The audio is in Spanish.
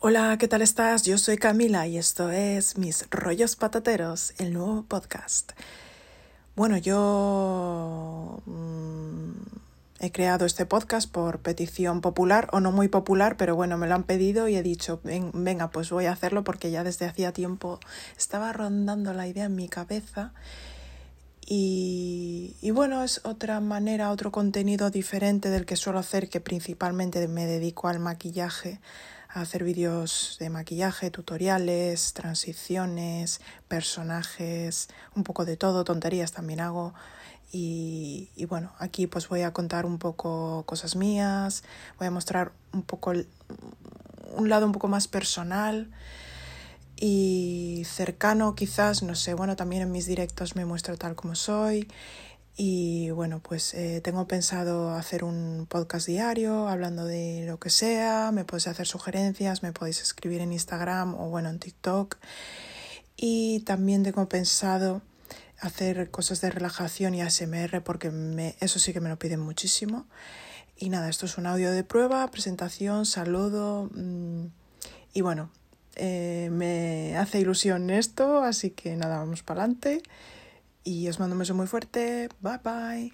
Hola, ¿qué tal estás? Yo soy Camila y esto es Mis Rollos Patateros, el nuevo podcast. Bueno, yo mm, he creado este podcast por petición popular o no muy popular, pero bueno, me lo han pedido y he dicho, venga, pues voy a hacerlo porque ya desde hacía tiempo estaba rondando la idea en mi cabeza. Y, y, bueno, es otra manera, otro contenido diferente del que suelo hacer, que principalmente me dedico al maquillaje, a hacer vídeos de maquillaje, tutoriales, transiciones, personajes, un poco de todo, tonterías también hago. Y, y, bueno, aquí pues voy a contar un poco cosas mías, voy a mostrar un poco un lado un poco más personal y cercano quizás, no sé, bueno, también en mis directos me muestro tal como soy y bueno, pues eh, tengo pensado hacer un podcast diario hablando de lo que sea, me podéis hacer sugerencias, me podéis escribir en Instagram o bueno, en TikTok. Y también tengo pensado hacer cosas de relajación y ASMR porque me, eso sí que me lo piden muchísimo. Y nada, esto es un audio de prueba, presentación, saludo. Mmm, y bueno, eh, me hace ilusión esto, así que nada, vamos para adelante y os mando un beso muy fuerte. Bye bye.